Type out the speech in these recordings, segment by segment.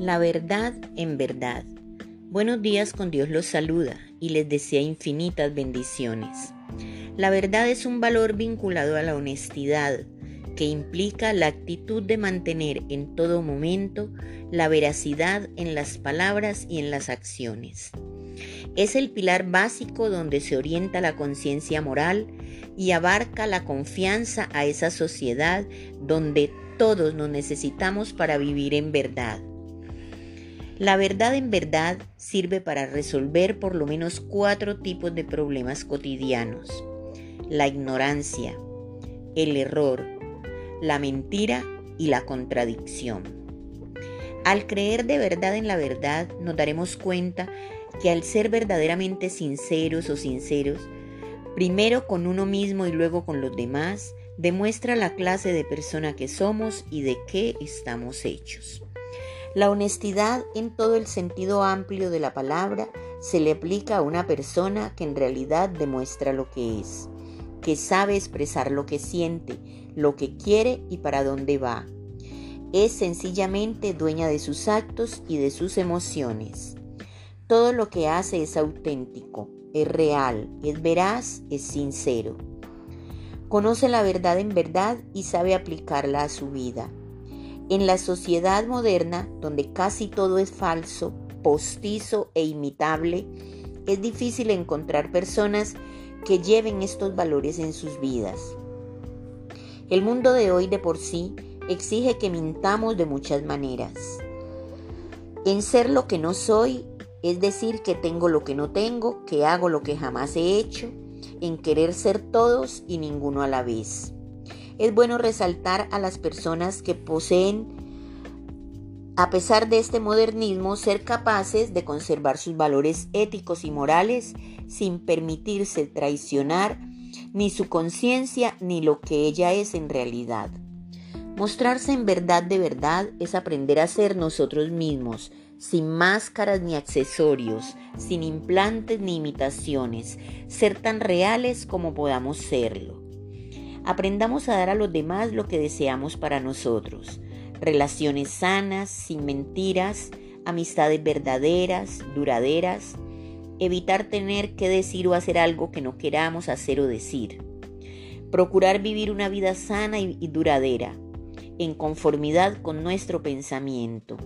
La verdad en verdad. Buenos días con Dios los saluda y les desea infinitas bendiciones. La verdad es un valor vinculado a la honestidad, que implica la actitud de mantener en todo momento la veracidad en las palabras y en las acciones. Es el pilar básico donde se orienta la conciencia moral y abarca la confianza a esa sociedad donde todos nos necesitamos para vivir en verdad. La verdad en verdad sirve para resolver por lo menos cuatro tipos de problemas cotidianos. La ignorancia, el error, la mentira y la contradicción. Al creer de verdad en la verdad, nos daremos cuenta que al ser verdaderamente sinceros o sinceros, primero con uno mismo y luego con los demás, demuestra la clase de persona que somos y de qué estamos hechos. La honestidad en todo el sentido amplio de la palabra se le aplica a una persona que en realidad demuestra lo que es, que sabe expresar lo que siente, lo que quiere y para dónde va. Es sencillamente dueña de sus actos y de sus emociones. Todo lo que hace es auténtico, es real, es veraz, es sincero. Conoce la verdad en verdad y sabe aplicarla a su vida. En la sociedad moderna, donde casi todo es falso, postizo e imitable, es difícil encontrar personas que lleven estos valores en sus vidas. El mundo de hoy de por sí exige que mintamos de muchas maneras. En ser lo que no soy, es decir, que tengo lo que no tengo, que hago lo que jamás he hecho, en querer ser todos y ninguno a la vez es bueno resaltar a las personas que poseen, a pesar de este modernismo, ser capaces de conservar sus valores éticos y morales sin permitirse traicionar ni su conciencia ni lo que ella es en realidad. Mostrarse en verdad de verdad es aprender a ser nosotros mismos, sin máscaras ni accesorios, sin implantes ni imitaciones, ser tan reales como podamos serlo. Aprendamos a dar a los demás lo que deseamos para nosotros. Relaciones sanas, sin mentiras, amistades verdaderas, duraderas. Evitar tener que decir o hacer algo que no queramos hacer o decir. Procurar vivir una vida sana y, duradera, en conformidad con nuestro pensamiento.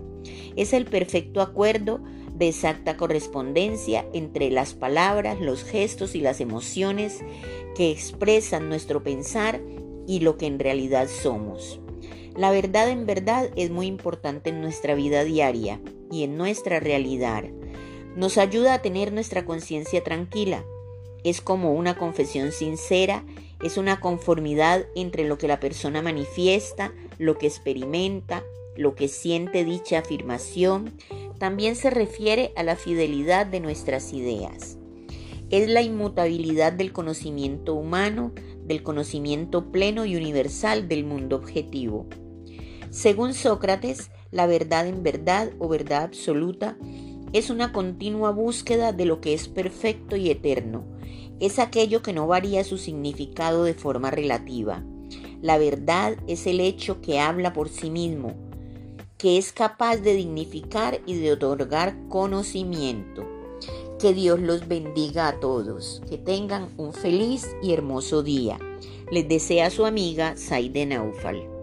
Es el perfecto acuerdo de exacta correspondencia entre las palabras, los gestos y las emociones que expresan nuestro pensar y lo que en realidad somos. La verdad en verdad es muy importante en nuestra vida diaria y en nuestra realidad. Nos ayuda a tener nuestra conciencia tranquila. Es como una confesión sincera, es una conformidad entre lo que la persona manifiesta, lo que experimenta, lo que siente dicha afirmación, también se refiere a la fidelidad de nuestras ideas. Es la inmutabilidad del conocimiento humano, del conocimiento pleno y universal del mundo objetivo. Según Sócrates, la verdad en verdad o verdad absoluta es una continua búsqueda de lo que es perfecto y eterno. Es aquello que no varía su significado de forma relativa. La verdad es el hecho que habla por sí mismo, que es capaz de dignificar y de otorgar conocimiento. Que Dios los bendiga a todos, que tengan un feliz y hermoso día. Les desea su amiga Saide Naufal.